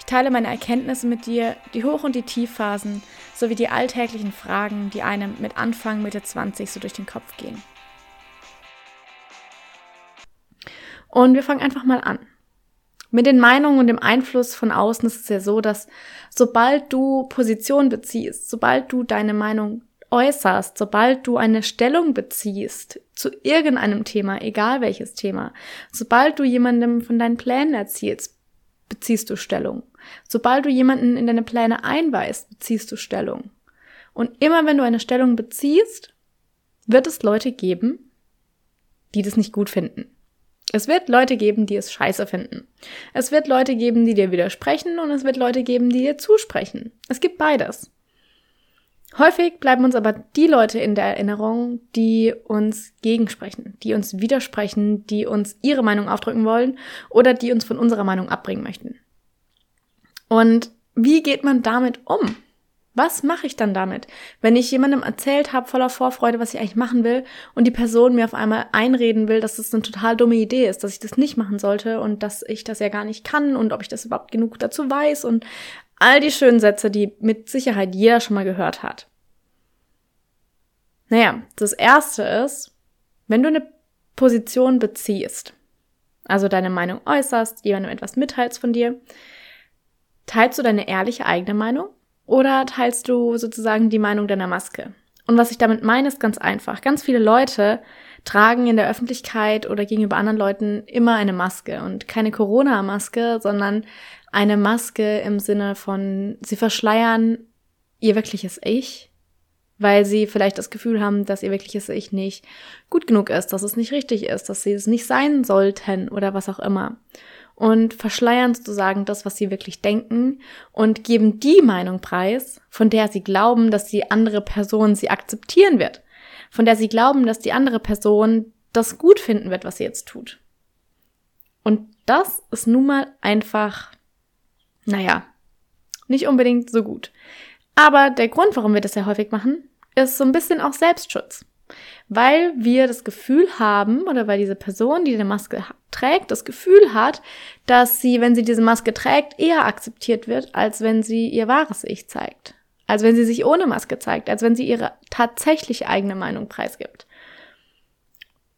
Ich teile meine Erkenntnisse mit dir, die Hoch- und die Tiefphasen, sowie die alltäglichen Fragen, die einem mit Anfang, Mitte 20 so durch den Kopf gehen. Und wir fangen einfach mal an. Mit den Meinungen und dem Einfluss von außen ist es ja so, dass sobald du Position beziehst, sobald du deine Meinung äußerst, sobald du eine Stellung beziehst zu irgendeinem Thema, egal welches Thema, sobald du jemandem von deinen Plänen erzählst, beziehst du Stellung. Sobald du jemanden in deine Pläne einweist, beziehst du Stellung. Und immer wenn du eine Stellung beziehst, wird es Leute geben, die das nicht gut finden. Es wird Leute geben, die es scheiße finden. Es wird Leute geben, die dir widersprechen und es wird Leute geben, die dir zusprechen. Es gibt beides. Häufig bleiben uns aber die Leute in der Erinnerung, die uns gegensprechen, die uns widersprechen, die uns ihre Meinung aufdrücken wollen oder die uns von unserer Meinung abbringen möchten. Und wie geht man damit um? Was mache ich dann damit, wenn ich jemandem erzählt habe voller Vorfreude, was ich eigentlich machen will und die Person mir auf einmal einreden will, dass das eine total dumme Idee ist, dass ich das nicht machen sollte und dass ich das ja gar nicht kann und ob ich das überhaupt genug dazu weiß und all die schönen Sätze, die mit Sicherheit jeder schon mal gehört hat. Naja, das erste ist, wenn du eine Position beziehst, also deine Meinung äußerst, jemandem etwas mitteilst von dir, Teilst du deine ehrliche eigene Meinung oder teilst du sozusagen die Meinung deiner Maske? Und was ich damit meine, ist ganz einfach. Ganz viele Leute tragen in der Öffentlichkeit oder gegenüber anderen Leuten immer eine Maske und keine Corona-Maske, sondern eine Maske im Sinne von, sie verschleiern ihr wirkliches Ich, weil sie vielleicht das Gefühl haben, dass ihr wirkliches Ich nicht gut genug ist, dass es nicht richtig ist, dass sie es nicht sein sollten oder was auch immer und verschleiern sozusagen das, was sie wirklich denken und geben die Meinung preis, von der sie glauben, dass die andere Person sie akzeptieren wird, von der sie glauben, dass die andere Person das gut finden wird, was sie jetzt tut. Und das ist nun mal einfach, naja, nicht unbedingt so gut. Aber der Grund, warum wir das sehr häufig machen, ist so ein bisschen auch Selbstschutz weil wir das Gefühl haben oder weil diese Person, die eine Maske trägt, das Gefühl hat, dass sie, wenn sie diese Maske trägt, eher akzeptiert wird, als wenn sie ihr wahres Ich zeigt. Als wenn sie sich ohne Maske zeigt, als wenn sie ihre tatsächlich eigene Meinung preisgibt.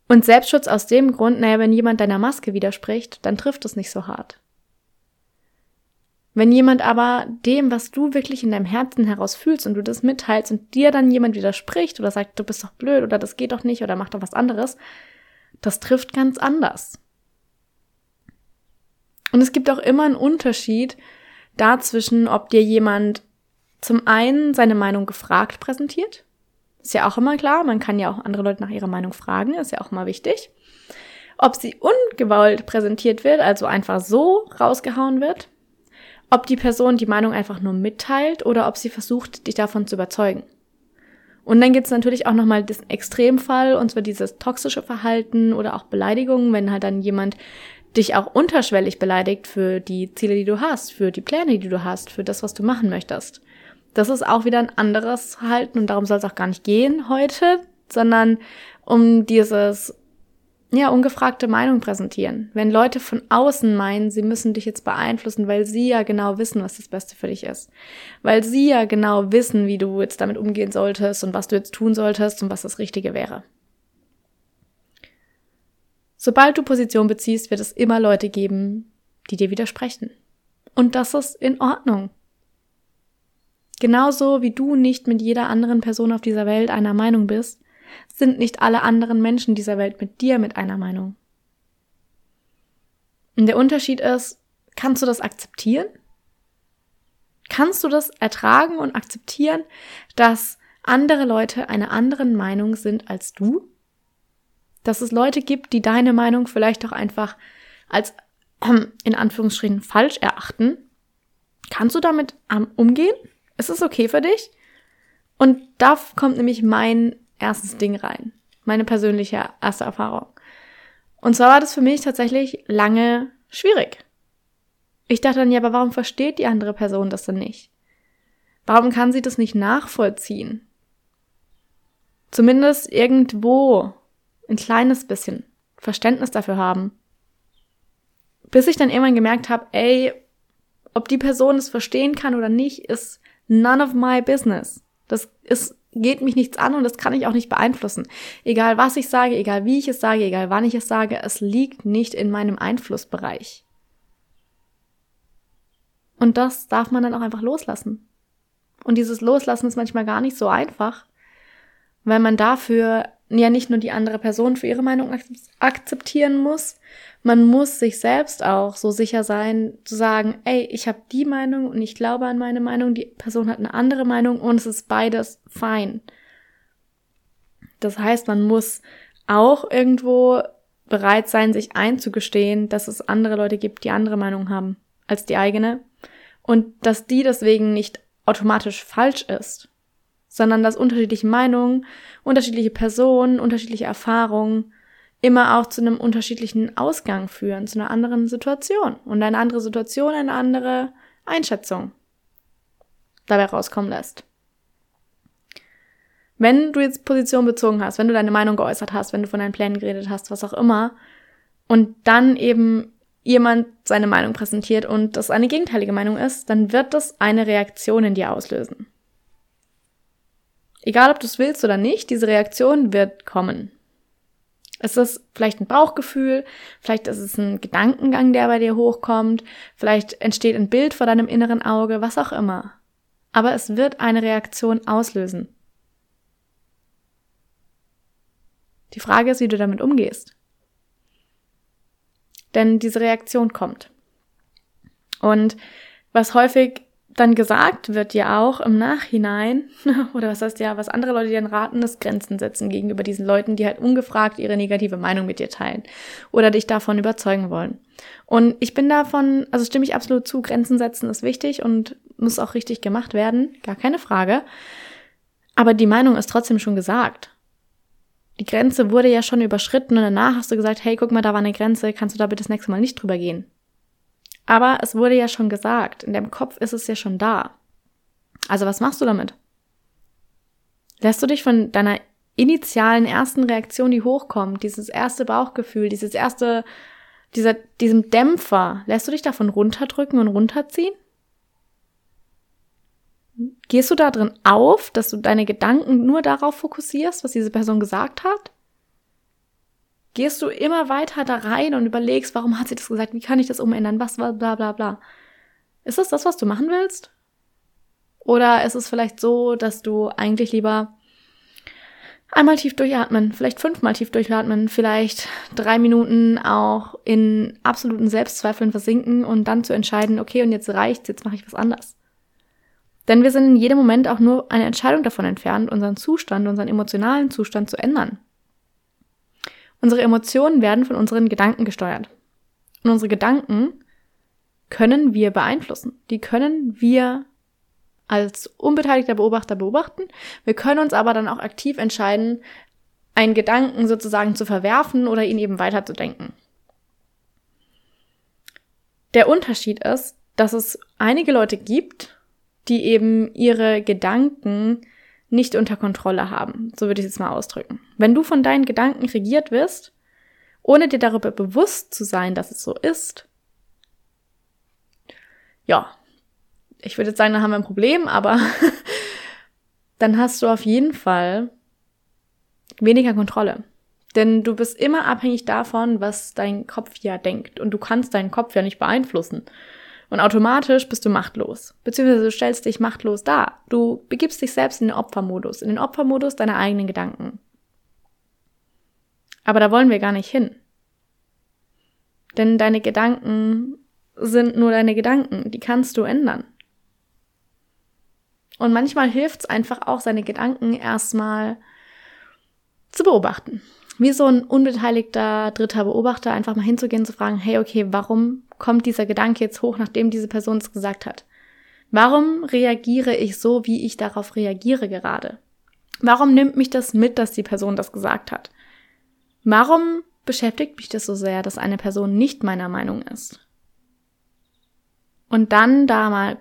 Und Selbstschutz aus dem Grund, naja, wenn jemand deiner Maske widerspricht, dann trifft es nicht so hart. Wenn jemand aber dem, was du wirklich in deinem Herzen heraus fühlst und du das mitteilst und dir dann jemand widerspricht oder sagt, du bist doch blöd oder das geht doch nicht oder mach doch was anderes, das trifft ganz anders. Und es gibt auch immer einen Unterschied dazwischen, ob dir jemand zum einen seine Meinung gefragt präsentiert. Ist ja auch immer klar, man kann ja auch andere Leute nach ihrer Meinung fragen, ist ja auch immer wichtig. Ob sie ungewollt präsentiert wird, also einfach so rausgehauen wird, ob die Person die Meinung einfach nur mitteilt oder ob sie versucht, dich davon zu überzeugen. Und dann gibt es natürlich auch nochmal diesen Extremfall, und zwar dieses toxische Verhalten oder auch Beleidigungen, wenn halt dann jemand dich auch unterschwellig beleidigt für die Ziele, die du hast, für die Pläne, die du hast, für das, was du machen möchtest. Das ist auch wieder ein anderes Verhalten und darum soll es auch gar nicht gehen heute, sondern um dieses ja, ungefragte Meinung präsentieren. Wenn Leute von außen meinen, sie müssen dich jetzt beeinflussen, weil sie ja genau wissen, was das Beste für dich ist. Weil sie ja genau wissen, wie du jetzt damit umgehen solltest und was du jetzt tun solltest und was das Richtige wäre. Sobald du Position beziehst, wird es immer Leute geben, die dir widersprechen. Und das ist in Ordnung. Genauso wie du nicht mit jeder anderen Person auf dieser Welt einer Meinung bist, sind nicht alle anderen Menschen dieser Welt mit dir mit einer Meinung. Und der Unterschied ist, kannst du das akzeptieren? Kannst du das ertragen und akzeptieren, dass andere Leute einer anderen Meinung sind als du? Dass es Leute gibt, die deine Meinung vielleicht auch einfach als in Anführungsstrichen falsch erachten? Kannst du damit umgehen? Ist es okay für dich? Und da kommt nämlich mein erstes Ding rein. Meine persönliche erste Erfahrung. Und zwar war das für mich tatsächlich lange schwierig. Ich dachte dann, ja, aber warum versteht die andere Person das denn nicht? Warum kann sie das nicht nachvollziehen? Zumindest irgendwo ein kleines bisschen Verständnis dafür haben. Bis ich dann irgendwann gemerkt habe, ey, ob die Person es verstehen kann oder nicht, ist none of my business. Das ist, geht mich nichts an und das kann ich auch nicht beeinflussen. Egal was ich sage, egal wie ich es sage, egal wann ich es sage, es liegt nicht in meinem Einflussbereich. Und das darf man dann auch einfach loslassen. Und dieses Loslassen ist manchmal gar nicht so einfach, weil man dafür ja nicht nur die andere Person für ihre Meinung akzeptieren muss, man muss sich selbst auch so sicher sein, zu sagen, ey, ich habe die Meinung und ich glaube an meine Meinung, die Person hat eine andere Meinung und es ist beides fein. Das heißt, man muss auch irgendwo bereit sein, sich einzugestehen, dass es andere Leute gibt, die andere Meinung haben als die eigene und dass die deswegen nicht automatisch falsch ist sondern dass unterschiedliche Meinungen, unterschiedliche Personen, unterschiedliche Erfahrungen immer auch zu einem unterschiedlichen Ausgang führen, zu einer anderen Situation und eine andere Situation, eine andere Einschätzung dabei rauskommen lässt. Wenn du jetzt Position bezogen hast, wenn du deine Meinung geäußert hast, wenn du von deinen Plänen geredet hast, was auch immer, und dann eben jemand seine Meinung präsentiert und das eine gegenteilige Meinung ist, dann wird das eine Reaktion in dir auslösen. Egal, ob du es willst oder nicht, diese Reaktion wird kommen. Es ist vielleicht ein Bauchgefühl, vielleicht ist es ein Gedankengang, der bei dir hochkommt, vielleicht entsteht ein Bild vor deinem inneren Auge, was auch immer. Aber es wird eine Reaktion auslösen. Die Frage ist, wie du damit umgehst. Denn diese Reaktion kommt. Und was häufig dann gesagt wird ja auch im Nachhinein, oder was heißt ja, was andere Leute dir raten, ist Grenzen setzen gegenüber diesen Leuten, die halt ungefragt ihre negative Meinung mit dir teilen oder dich davon überzeugen wollen. Und ich bin davon, also stimme ich absolut zu, Grenzen setzen ist wichtig und muss auch richtig gemacht werden, gar keine Frage. Aber die Meinung ist trotzdem schon gesagt. Die Grenze wurde ja schon überschritten und danach hast du gesagt, hey, guck mal, da war eine Grenze, kannst du da bitte das nächste Mal nicht drüber gehen? Aber es wurde ja schon gesagt, in deinem Kopf ist es ja schon da. Also was machst du damit? Lässt du dich von deiner initialen ersten Reaktion, die hochkommt, dieses erste Bauchgefühl, dieses erste, dieser, diesem Dämpfer, lässt du dich davon runterdrücken und runterziehen? Gehst du da drin auf, dass du deine Gedanken nur darauf fokussierst, was diese Person gesagt hat? Gehst du immer weiter da rein und überlegst, warum hat sie das gesagt, wie kann ich das umändern, was, bla bla bla. Ist das das, was du machen willst? Oder ist es vielleicht so, dass du eigentlich lieber einmal tief durchatmen, vielleicht fünfmal tief durchatmen, vielleicht drei Minuten auch in absoluten Selbstzweifeln versinken und dann zu entscheiden, okay, und jetzt reicht's, jetzt mache ich was anders. Denn wir sind in jedem Moment auch nur eine Entscheidung davon entfernt, unseren Zustand, unseren emotionalen Zustand zu ändern. Unsere Emotionen werden von unseren Gedanken gesteuert. Und unsere Gedanken können wir beeinflussen. Die können wir als unbeteiligter Beobachter beobachten. Wir können uns aber dann auch aktiv entscheiden, einen Gedanken sozusagen zu verwerfen oder ihn eben weiterzudenken. Der Unterschied ist, dass es einige Leute gibt, die eben ihre Gedanken nicht unter Kontrolle haben. So würde ich es jetzt mal ausdrücken. Wenn du von deinen Gedanken regiert wirst, ohne dir darüber bewusst zu sein, dass es so ist, ja, ich würde jetzt sagen, dann haben wir ein Problem, aber dann hast du auf jeden Fall weniger Kontrolle. Denn du bist immer abhängig davon, was dein Kopf ja denkt. Und du kannst deinen Kopf ja nicht beeinflussen. Und automatisch bist du machtlos. Beziehungsweise du stellst dich machtlos dar. Du begibst dich selbst in den Opfermodus, in den Opfermodus deiner eigenen Gedanken. Aber da wollen wir gar nicht hin. Denn deine Gedanken sind nur deine Gedanken, die kannst du ändern. Und manchmal hilft es einfach auch, seine Gedanken erstmal zu beobachten wie so ein unbeteiligter dritter Beobachter einfach mal hinzugehen, zu fragen, hey, okay, warum kommt dieser Gedanke jetzt hoch, nachdem diese Person es gesagt hat? Warum reagiere ich so, wie ich darauf reagiere gerade? Warum nimmt mich das mit, dass die Person das gesagt hat? Warum beschäftigt mich das so sehr, dass eine Person nicht meiner Meinung ist? Und dann da mal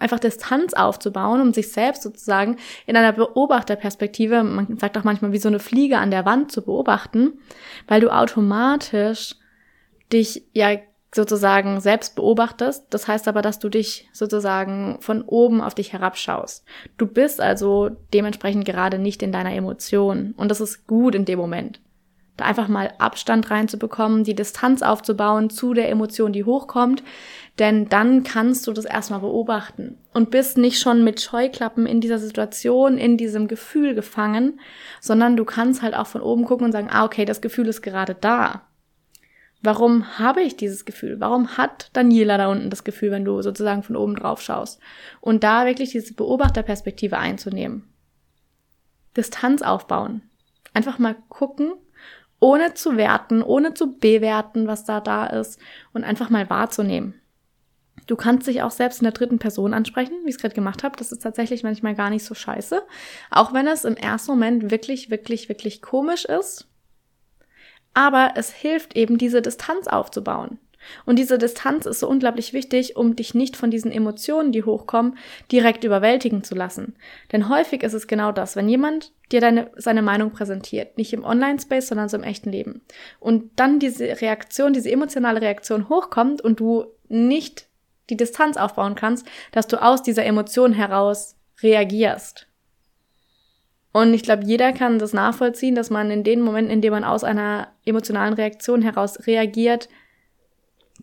einfach Distanz aufzubauen, um sich selbst sozusagen in einer Beobachterperspektive, man sagt auch manchmal wie so eine Fliege an der Wand zu beobachten, weil du automatisch dich ja sozusagen selbst beobachtest. Das heißt aber, dass du dich sozusagen von oben auf dich herabschaust. Du bist also dementsprechend gerade nicht in deiner Emotion. Und das ist gut in dem Moment. Da einfach mal Abstand reinzubekommen, die Distanz aufzubauen zu der Emotion, die hochkommt. Denn dann kannst du das erstmal beobachten und bist nicht schon mit Scheuklappen in dieser Situation, in diesem Gefühl gefangen, sondern du kannst halt auch von oben gucken und sagen, ah, okay, das Gefühl ist gerade da. Warum habe ich dieses Gefühl? Warum hat Daniela da unten das Gefühl, wenn du sozusagen von oben drauf schaust? Und da wirklich diese Beobachterperspektive einzunehmen. Distanz aufbauen. Einfach mal gucken, ohne zu werten, ohne zu bewerten, was da da ist und einfach mal wahrzunehmen. Du kannst dich auch selbst in der dritten Person ansprechen, wie ich es gerade gemacht habe. Das ist tatsächlich manchmal gar nicht so scheiße. Auch wenn es im ersten Moment wirklich, wirklich, wirklich komisch ist aber es hilft eben, diese Distanz aufzubauen. Und diese Distanz ist so unglaublich wichtig, um dich nicht von diesen Emotionen, die hochkommen, direkt überwältigen zu lassen. Denn häufig ist es genau das, wenn jemand dir deine, seine Meinung präsentiert, nicht im Online-Space, sondern so im echten Leben. Und dann diese Reaktion, diese emotionale Reaktion hochkommt und du nicht die Distanz aufbauen kannst, dass du aus dieser Emotion heraus reagierst. Und ich glaube, jeder kann das nachvollziehen, dass man in den Momenten, in denen man aus einer emotionalen Reaktion heraus reagiert,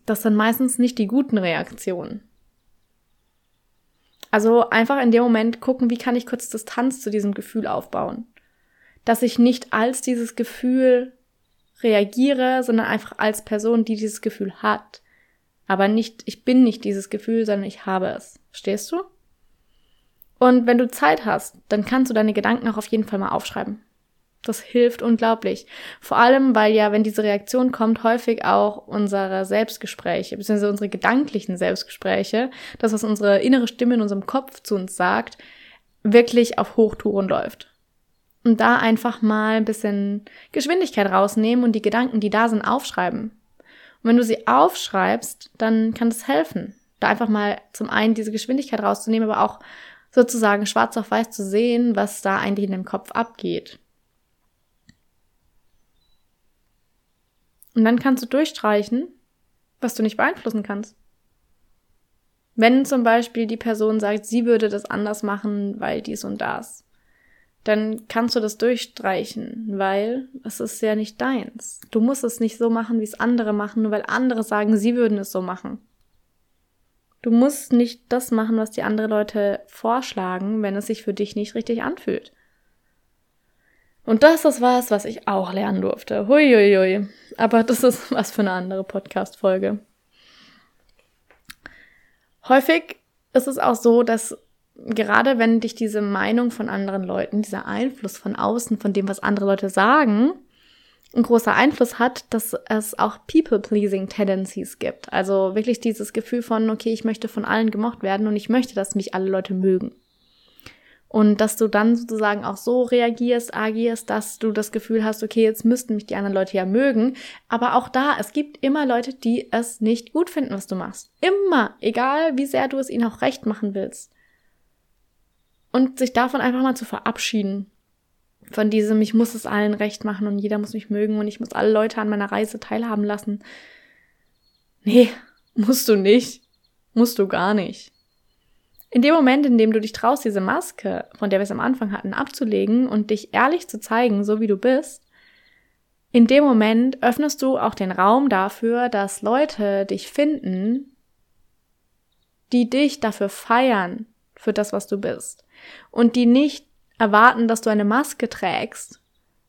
das sind meistens nicht die guten Reaktionen. Also einfach in dem Moment gucken, wie kann ich kurz Distanz zu diesem Gefühl aufbauen. Dass ich nicht als dieses Gefühl reagiere, sondern einfach als Person, die dieses Gefühl hat. Aber nicht, ich bin nicht dieses Gefühl, sondern ich habe es. Verstehst du? Und wenn du Zeit hast, dann kannst du deine Gedanken auch auf jeden Fall mal aufschreiben. Das hilft unglaublich. Vor allem, weil ja, wenn diese Reaktion kommt, häufig auch unsere Selbstgespräche, beziehungsweise unsere gedanklichen Selbstgespräche, das, was unsere innere Stimme in unserem Kopf zu uns sagt, wirklich auf Hochtouren läuft. Und da einfach mal ein bisschen Geschwindigkeit rausnehmen und die Gedanken, die da sind, aufschreiben. Und wenn du sie aufschreibst, dann kann das helfen. Da einfach mal zum einen diese Geschwindigkeit rauszunehmen, aber auch sozusagen schwarz auf weiß zu sehen, was da eigentlich in dem Kopf abgeht. Und dann kannst du durchstreichen, was du nicht beeinflussen kannst. Wenn zum Beispiel die Person sagt, sie würde das anders machen, weil dies und das, dann kannst du das durchstreichen, weil es ist ja nicht deins. Du musst es nicht so machen, wie es andere machen, nur weil andere sagen, sie würden es so machen. Du musst nicht das machen, was die anderen Leute vorschlagen, wenn es sich für dich nicht richtig anfühlt. Und das ist was, was ich auch lernen durfte. Huiuiui. Aber das ist was für eine andere Podcast-Folge. Häufig ist es auch so, dass gerade wenn dich diese Meinung von anderen Leuten, dieser Einfluss von außen, von dem, was andere Leute sagen, ein großer Einfluss hat, dass es auch People-Pleasing-Tendencies gibt. Also wirklich dieses Gefühl von, okay, ich möchte von allen gemocht werden und ich möchte, dass mich alle Leute mögen. Und dass du dann sozusagen auch so reagierst, agierst, dass du das Gefühl hast, okay, jetzt müssten mich die anderen Leute ja mögen. Aber auch da, es gibt immer Leute, die es nicht gut finden, was du machst. Immer. Egal, wie sehr du es ihnen auch recht machen willst. Und sich davon einfach mal zu verabschieden von diesem, ich muss es allen recht machen und jeder muss mich mögen und ich muss alle Leute an meiner Reise teilhaben lassen. Nee, musst du nicht. Musst du gar nicht. In dem Moment, in dem du dich traust, diese Maske, von der wir es am Anfang hatten, abzulegen und dich ehrlich zu zeigen, so wie du bist, in dem Moment öffnest du auch den Raum dafür, dass Leute dich finden, die dich dafür feiern, für das, was du bist. Und die nicht erwarten, dass du eine Maske trägst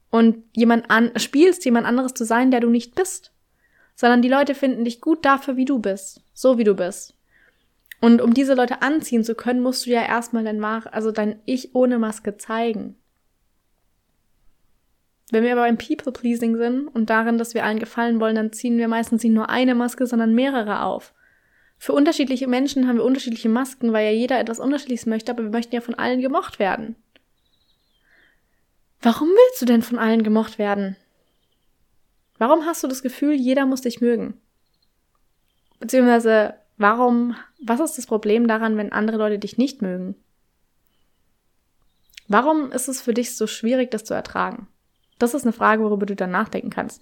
und jemand an, spielst, jemand anderes zu sein, der du nicht bist. Sondern die Leute finden dich gut dafür, wie du bist. So wie du bist. Und um diese Leute anziehen zu können, musst du ja erstmal dein also dein Ich ohne Maske zeigen. Wenn wir aber beim People-Pleasing sind und darin, dass wir allen gefallen wollen, dann ziehen wir meistens nicht nur eine Maske, sondern mehrere auf. Für unterschiedliche Menschen haben wir unterschiedliche Masken, weil ja jeder etwas Unterschiedliches möchte, aber wir möchten ja von allen gemocht werden. Warum willst du denn von allen gemocht werden? Warum hast du das Gefühl, jeder muss dich mögen? Beziehungsweise, warum, was ist das Problem daran, wenn andere Leute dich nicht mögen? Warum ist es für dich so schwierig, das zu ertragen? Das ist eine Frage, worüber du dann nachdenken kannst.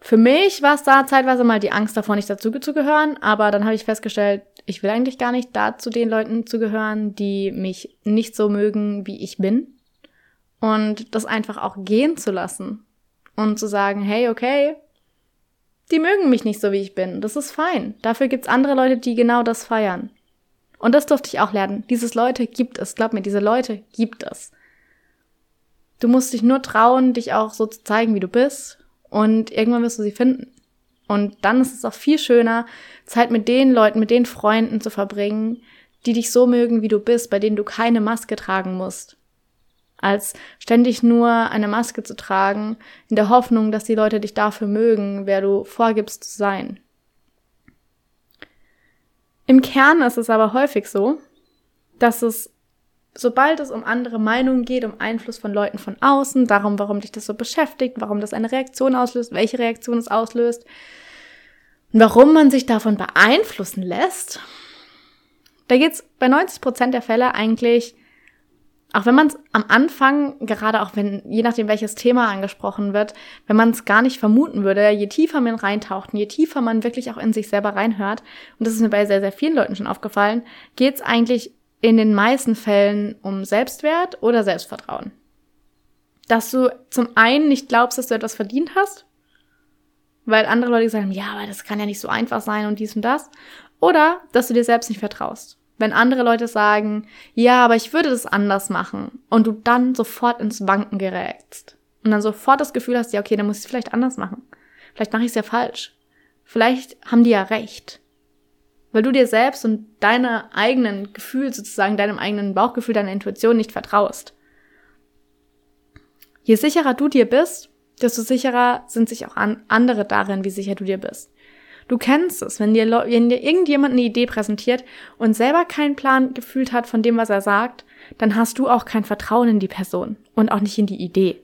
Für mich war es da zeitweise mal die Angst davor, nicht dazu zu gehören, aber dann habe ich festgestellt, ich will eigentlich gar nicht da zu den Leuten zu gehören, die mich nicht so mögen, wie ich bin. Und das einfach auch gehen zu lassen. Und zu sagen, hey, okay, die mögen mich nicht so, wie ich bin. Das ist fein. Dafür gibt's andere Leute, die genau das feiern. Und das durfte ich auch lernen. Dieses Leute gibt es. Glaub mir, diese Leute gibt es. Du musst dich nur trauen, dich auch so zu zeigen, wie du bist. Und irgendwann wirst du sie finden. Und dann ist es auch viel schöner, Zeit mit den Leuten, mit den Freunden zu verbringen, die dich so mögen, wie du bist, bei denen du keine Maske tragen musst. Als ständig nur eine Maske zu tragen, in der Hoffnung, dass die Leute dich dafür mögen, wer du vorgibst zu sein. Im Kern ist es aber häufig so, dass es, sobald es um andere Meinungen geht, um Einfluss von Leuten von außen, darum, warum dich das so beschäftigt, warum das eine Reaktion auslöst, welche Reaktion es auslöst, und warum man sich davon beeinflussen lässt, da geht es bei 90 Prozent der Fälle eigentlich auch wenn man es am Anfang, gerade auch wenn, je nachdem welches Thema angesprochen wird, wenn man es gar nicht vermuten würde, je tiefer man reintaucht je tiefer man wirklich auch in sich selber reinhört, und das ist mir bei sehr, sehr vielen Leuten schon aufgefallen, geht es eigentlich in den meisten Fällen um Selbstwert oder Selbstvertrauen. Dass du zum einen nicht glaubst, dass du etwas verdient hast, weil andere Leute sagen, ja, aber das kann ja nicht so einfach sein und dies und das, oder dass du dir selbst nicht vertraust. Wenn andere Leute sagen, ja, aber ich würde das anders machen und du dann sofort ins Wanken gerätst und dann sofort das Gefühl hast, ja, okay, dann muss ich es vielleicht anders machen. Vielleicht mache ich es ja falsch. Vielleicht haben die ja recht. Weil du dir selbst und deiner eigenen Gefühl, sozusagen deinem eigenen Bauchgefühl, deiner Intuition nicht vertraust. Je sicherer du dir bist, desto sicherer sind sich auch andere darin, wie sicher du dir bist. Du kennst es, wenn dir, wenn dir irgendjemand eine Idee präsentiert und selber keinen Plan gefühlt hat von dem, was er sagt, dann hast du auch kein Vertrauen in die Person und auch nicht in die Idee.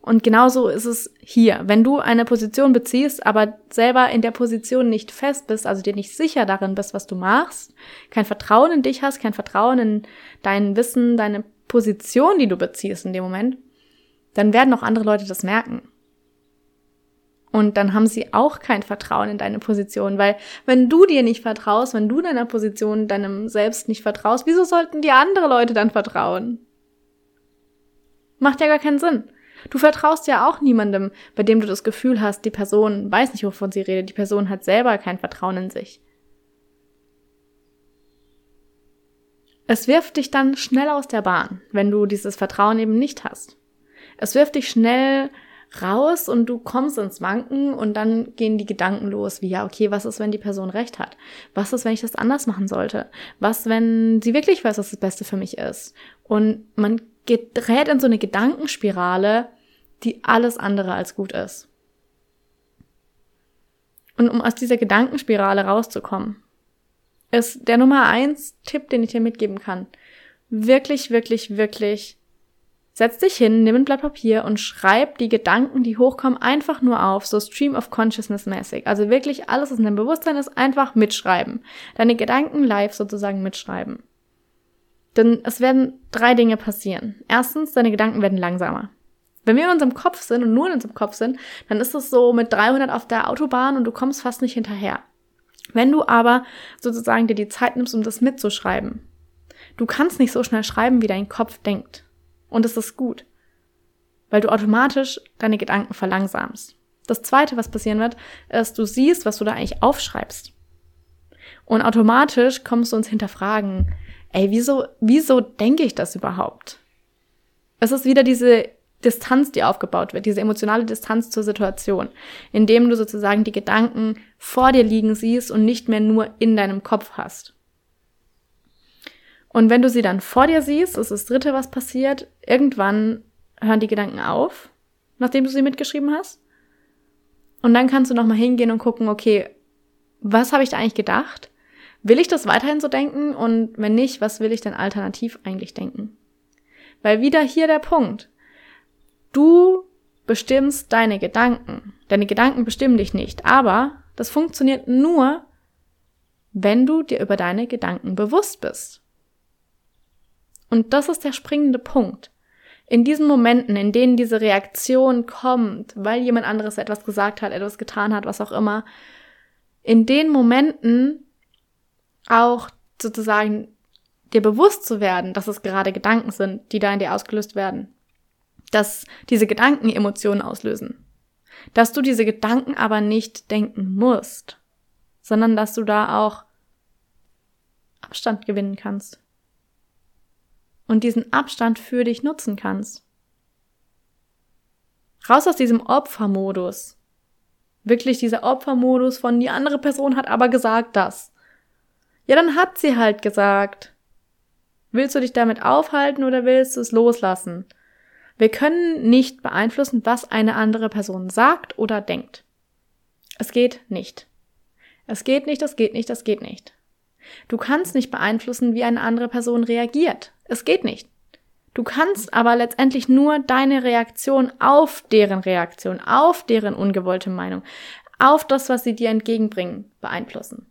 Und genauso ist es hier. Wenn du eine Position beziehst, aber selber in der Position nicht fest bist, also dir nicht sicher darin bist, was du machst, kein Vertrauen in dich hast, kein Vertrauen in dein Wissen, deine Position, die du beziehst in dem Moment, dann werden auch andere Leute das merken. Und dann haben sie auch kein Vertrauen in deine Position, weil wenn du dir nicht vertraust, wenn du deiner Position, deinem Selbst nicht vertraust, wieso sollten dir andere Leute dann vertrauen? Macht ja gar keinen Sinn. Du vertraust ja auch niemandem, bei dem du das Gefühl hast, die Person weiß nicht, wovon sie redet, die Person hat selber kein Vertrauen in sich. Es wirft dich dann schnell aus der Bahn, wenn du dieses Vertrauen eben nicht hast. Es wirft dich schnell raus und du kommst ins Wanken und dann gehen die Gedanken los, wie ja, okay, was ist, wenn die Person recht hat? Was ist, wenn ich das anders machen sollte? Was, wenn sie wirklich weiß, was das Beste für mich ist? Und man gerät in so eine Gedankenspirale, die alles andere als gut ist. Und um aus dieser Gedankenspirale rauszukommen, ist der Nummer eins Tipp, den ich dir mitgeben kann. Wirklich, wirklich, wirklich Setz dich hin, nimm ein Blatt Papier und schreib die Gedanken, die hochkommen, einfach nur auf, so Stream of Consciousness mäßig. Also wirklich alles, was in deinem Bewusstsein ist, einfach mitschreiben. Deine Gedanken live sozusagen mitschreiben. Denn es werden drei Dinge passieren. Erstens, deine Gedanken werden langsamer. Wenn wir in unserem Kopf sind und nur in unserem Kopf sind, dann ist es so mit 300 auf der Autobahn und du kommst fast nicht hinterher. Wenn du aber sozusagen dir die Zeit nimmst, um das mitzuschreiben, du kannst nicht so schnell schreiben, wie dein Kopf denkt. Und es ist gut, weil du automatisch deine Gedanken verlangsamst. Das zweite, was passieren wird, ist, du siehst, was du da eigentlich aufschreibst. Und automatisch kommst du uns hinterfragen, ey, wieso, wieso denke ich das überhaupt? Es ist wieder diese Distanz, die aufgebaut wird, diese emotionale Distanz zur Situation, indem du sozusagen die Gedanken vor dir liegen siehst und nicht mehr nur in deinem Kopf hast. Und wenn du sie dann vor dir siehst, ist das Dritte, was passiert, irgendwann hören die Gedanken auf, nachdem du sie mitgeschrieben hast. Und dann kannst du nochmal hingehen und gucken, okay, was habe ich da eigentlich gedacht? Will ich das weiterhin so denken? Und wenn nicht, was will ich denn alternativ eigentlich denken? Weil wieder hier der Punkt. Du bestimmst deine Gedanken. Deine Gedanken bestimmen dich nicht, aber das funktioniert nur, wenn du dir über deine Gedanken bewusst bist. Und das ist der springende Punkt. In diesen Momenten, in denen diese Reaktion kommt, weil jemand anderes etwas gesagt hat, etwas getan hat, was auch immer, in den Momenten auch sozusagen dir bewusst zu werden, dass es gerade Gedanken sind, die da in dir ausgelöst werden. Dass diese Gedanken Emotionen auslösen. Dass du diese Gedanken aber nicht denken musst, sondern dass du da auch Abstand gewinnen kannst. Und diesen Abstand für dich nutzen kannst. Raus aus diesem Opfermodus. Wirklich dieser Opfermodus von die andere Person hat aber gesagt das. Ja, dann hat sie halt gesagt. Willst du dich damit aufhalten oder willst du es loslassen? Wir können nicht beeinflussen, was eine andere Person sagt oder denkt. Es geht nicht. Es geht nicht, es geht nicht, es geht nicht. Du kannst nicht beeinflussen, wie eine andere Person reagiert. Es geht nicht. Du kannst aber letztendlich nur deine Reaktion auf deren Reaktion, auf deren ungewollte Meinung, auf das, was sie dir entgegenbringen, beeinflussen.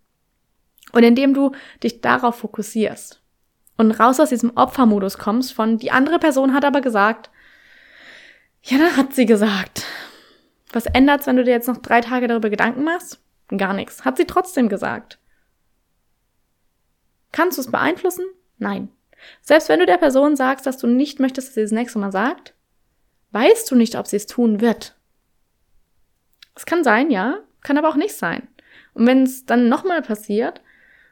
Und indem du dich darauf fokussierst und raus aus diesem Opfermodus kommst von, die andere Person hat aber gesagt, ja, da hat sie gesagt. Was ändert's, wenn du dir jetzt noch drei Tage darüber Gedanken machst? Gar nichts. Hat sie trotzdem gesagt. Kannst du es beeinflussen? Nein. Selbst wenn du der Person sagst, dass du nicht möchtest, dass sie das nächste Mal sagt, weißt du nicht, ob sie es tun wird. Es kann sein, ja, kann aber auch nicht sein. Und wenn es dann nochmal passiert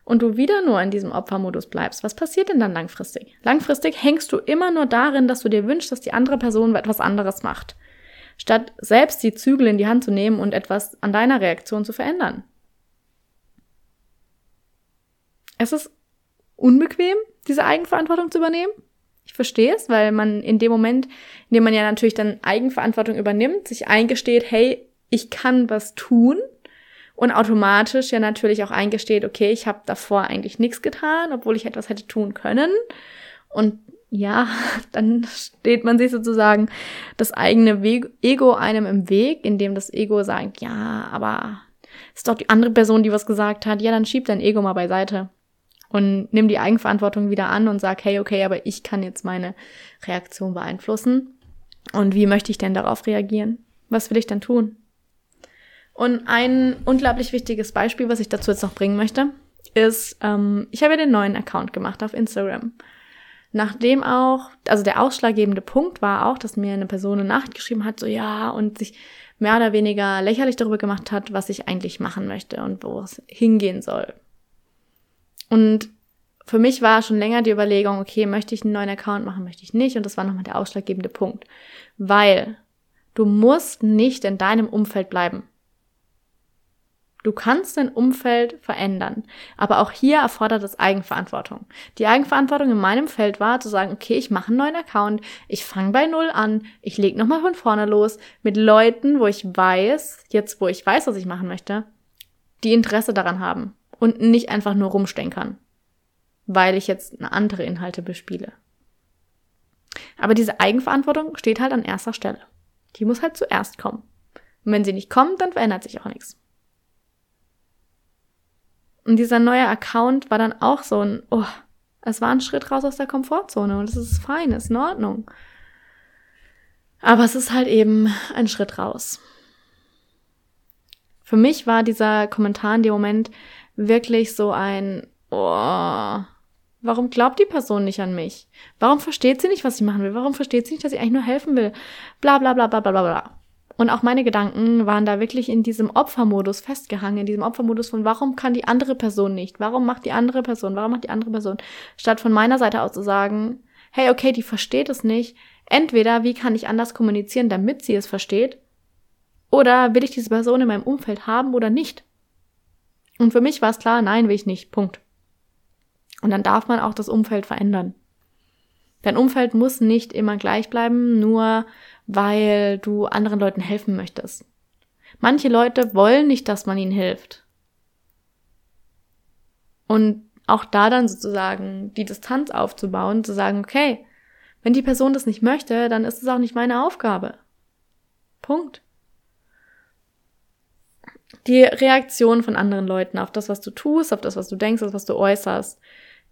und du wieder nur in diesem Opfermodus bleibst, was passiert denn dann langfristig? Langfristig hängst du immer nur darin, dass du dir wünschst, dass die andere Person etwas anderes macht, statt selbst die Zügel in die Hand zu nehmen und etwas an deiner Reaktion zu verändern. Es ist unbequem, diese Eigenverantwortung zu übernehmen. Ich verstehe es, weil man in dem Moment, in dem man ja natürlich dann Eigenverantwortung übernimmt, sich eingesteht, hey, ich kann was tun und automatisch ja natürlich auch eingesteht, okay, ich habe davor eigentlich nichts getan, obwohl ich etwas hätte tun können. Und ja, dann steht man sich sozusagen das eigene Ego einem im Weg, indem das Ego sagt, ja, aber ist doch die andere Person, die was gesagt hat, ja, dann schieb dein Ego mal beiseite und nimm die Eigenverantwortung wieder an und sag, hey, okay, aber ich kann jetzt meine Reaktion beeinflussen. Und wie möchte ich denn darauf reagieren? Was will ich denn tun? Und ein unglaublich wichtiges Beispiel, was ich dazu jetzt noch bringen möchte, ist, ähm, ich habe ja den neuen Account gemacht auf Instagram. Nachdem auch, also der ausschlaggebende Punkt war auch, dass mir eine Person eine Nacht geschrieben hat, so ja, und sich mehr oder weniger lächerlich darüber gemacht hat, was ich eigentlich machen möchte und wo es hingehen soll. Und für mich war schon länger die Überlegung, okay, möchte ich einen neuen Account machen, möchte ich nicht? Und das war nochmal der ausschlaggebende Punkt. Weil du musst nicht in deinem Umfeld bleiben. Du kannst dein Umfeld verändern. Aber auch hier erfordert es Eigenverantwortung. Die Eigenverantwortung in meinem Feld war zu sagen, okay, ich mache einen neuen Account, ich fange bei Null an, ich lege nochmal von vorne los mit Leuten, wo ich weiß, jetzt wo ich weiß, was ich machen möchte, die Interesse daran haben und nicht einfach nur rumstenkern, weil ich jetzt andere Inhalte bespiele. Aber diese Eigenverantwortung steht halt an erster Stelle. Die muss halt zuerst kommen. Und wenn sie nicht kommt, dann verändert sich auch nichts. Und dieser neue Account war dann auch so ein, oh, es war ein Schritt raus aus der Komfortzone und es ist fein, ist in Ordnung. Aber es ist halt eben ein Schritt raus. Für mich war dieser Kommentar in dem Moment wirklich so ein, oh, warum glaubt die Person nicht an mich? Warum versteht sie nicht, was ich machen will? Warum versteht sie nicht, dass ich eigentlich nur helfen will? Bla bla bla bla bla bla bla. Und auch meine Gedanken waren da wirklich in diesem Opfermodus festgehangen, in diesem Opfermodus von, warum kann die andere Person nicht? Warum macht die andere Person? Warum macht die andere Person? Statt von meiner Seite aus zu sagen, hey, okay, die versteht es nicht. Entweder, wie kann ich anders kommunizieren, damit sie es versteht? Oder will ich diese Person in meinem Umfeld haben oder nicht? Und für mich war es klar, nein, will ich nicht. Punkt. Und dann darf man auch das Umfeld verändern. Dein Umfeld muss nicht immer gleich bleiben, nur weil du anderen Leuten helfen möchtest. Manche Leute wollen nicht, dass man ihnen hilft. Und auch da dann sozusagen die Distanz aufzubauen, zu sagen, okay, Wenn die Person das nicht möchte, dann ist es auch nicht meine Aufgabe. Punkt. Die Reaktion von anderen Leuten auf das, was du tust, auf das, was du denkst, auf das, was du äußerst,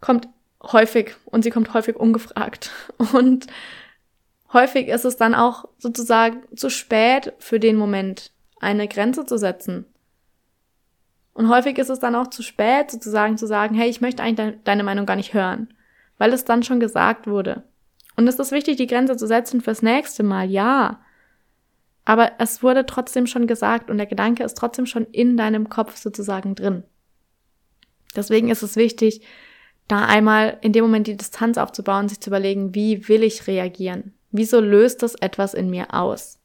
kommt häufig und sie kommt häufig ungefragt. Und häufig ist es dann auch sozusagen zu spät für den Moment, eine Grenze zu setzen. Und häufig ist es dann auch zu spät, sozusagen zu sagen, hey, ich möchte eigentlich deine Meinung gar nicht hören, weil es dann schon gesagt wurde. Und ist es wichtig, die Grenze zu setzen fürs nächste Mal? Ja. Aber es wurde trotzdem schon gesagt und der Gedanke ist trotzdem schon in deinem Kopf sozusagen drin. Deswegen ist es wichtig, da einmal in dem Moment die Distanz aufzubauen, sich zu überlegen, wie will ich reagieren? Wieso löst das etwas in mir aus?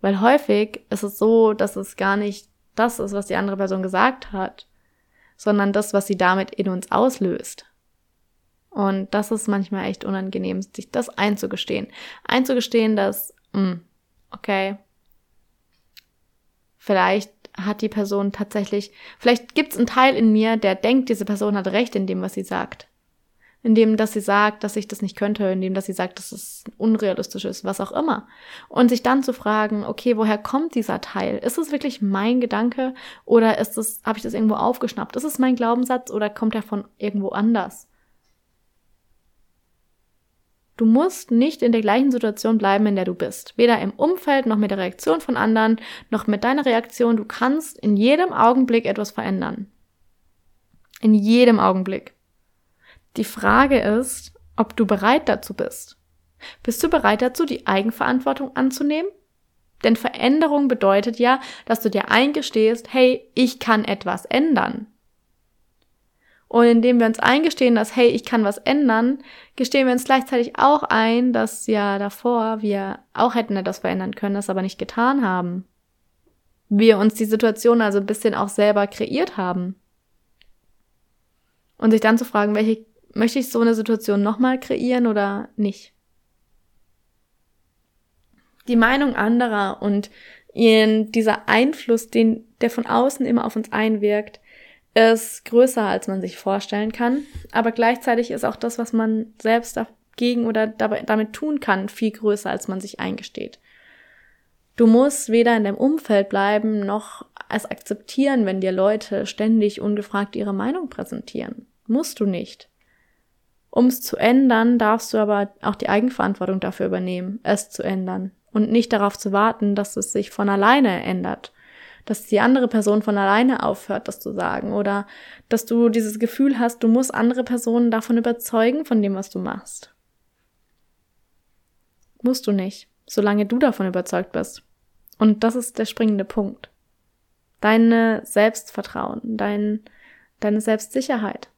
Weil häufig ist es so, dass es gar nicht das ist, was die andere Person gesagt hat, sondern das, was sie damit in uns auslöst. Und das ist manchmal echt unangenehm, sich das einzugestehen. Einzugestehen, dass, mh, hm, okay, vielleicht hat die Person tatsächlich, vielleicht gibt es einen Teil in mir, der denkt, diese Person hat recht in dem, was sie sagt indem dass sie sagt, dass ich das nicht könnte, indem dass sie sagt, dass es unrealistisch ist, was auch immer. Und sich dann zu fragen, okay, woher kommt dieser Teil? Ist es wirklich mein Gedanke oder ist es, habe ich das irgendwo aufgeschnappt? Ist es mein Glaubenssatz oder kommt er von irgendwo anders? Du musst nicht in der gleichen Situation bleiben, in der du bist. Weder im Umfeld noch mit der Reaktion von anderen, noch mit deiner Reaktion. Du kannst in jedem Augenblick etwas verändern. In jedem Augenblick. Die Frage ist, ob du bereit dazu bist. Bist du bereit dazu, die Eigenverantwortung anzunehmen? Denn Veränderung bedeutet ja, dass du dir eingestehst, hey, ich kann etwas ändern. Und indem wir uns eingestehen, dass, hey, ich kann was ändern, gestehen wir uns gleichzeitig auch ein, dass ja davor wir auch hätten etwas verändern können, das aber nicht getan haben. Wir uns die Situation also ein bisschen auch selber kreiert haben. Und sich dann zu fragen, welche Möchte ich so eine Situation nochmal kreieren oder nicht? Die Meinung anderer und ihren, dieser Einfluss, den, der von außen immer auf uns einwirkt, ist größer, als man sich vorstellen kann. Aber gleichzeitig ist auch das, was man selbst dagegen oder dabei, damit tun kann, viel größer, als man sich eingesteht. Du musst weder in deinem Umfeld bleiben, noch es akzeptieren, wenn dir Leute ständig ungefragt ihre Meinung präsentieren. Musst du nicht. Um es zu ändern, darfst du aber auch die Eigenverantwortung dafür übernehmen, es zu ändern und nicht darauf zu warten, dass es sich von alleine ändert, dass die andere Person von alleine aufhört, das zu sagen oder dass du dieses Gefühl hast, du musst andere Personen davon überzeugen, von dem, was du machst. Musst du nicht, solange du davon überzeugt bist. Und das ist der springende Punkt. Deine Selbstvertrauen, dein, deine Selbstsicherheit.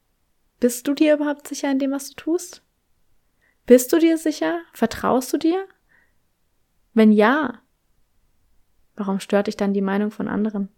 Bist du dir überhaupt sicher in dem, was du tust? Bist du dir sicher? Vertraust du dir? Wenn ja, warum stört dich dann die Meinung von anderen?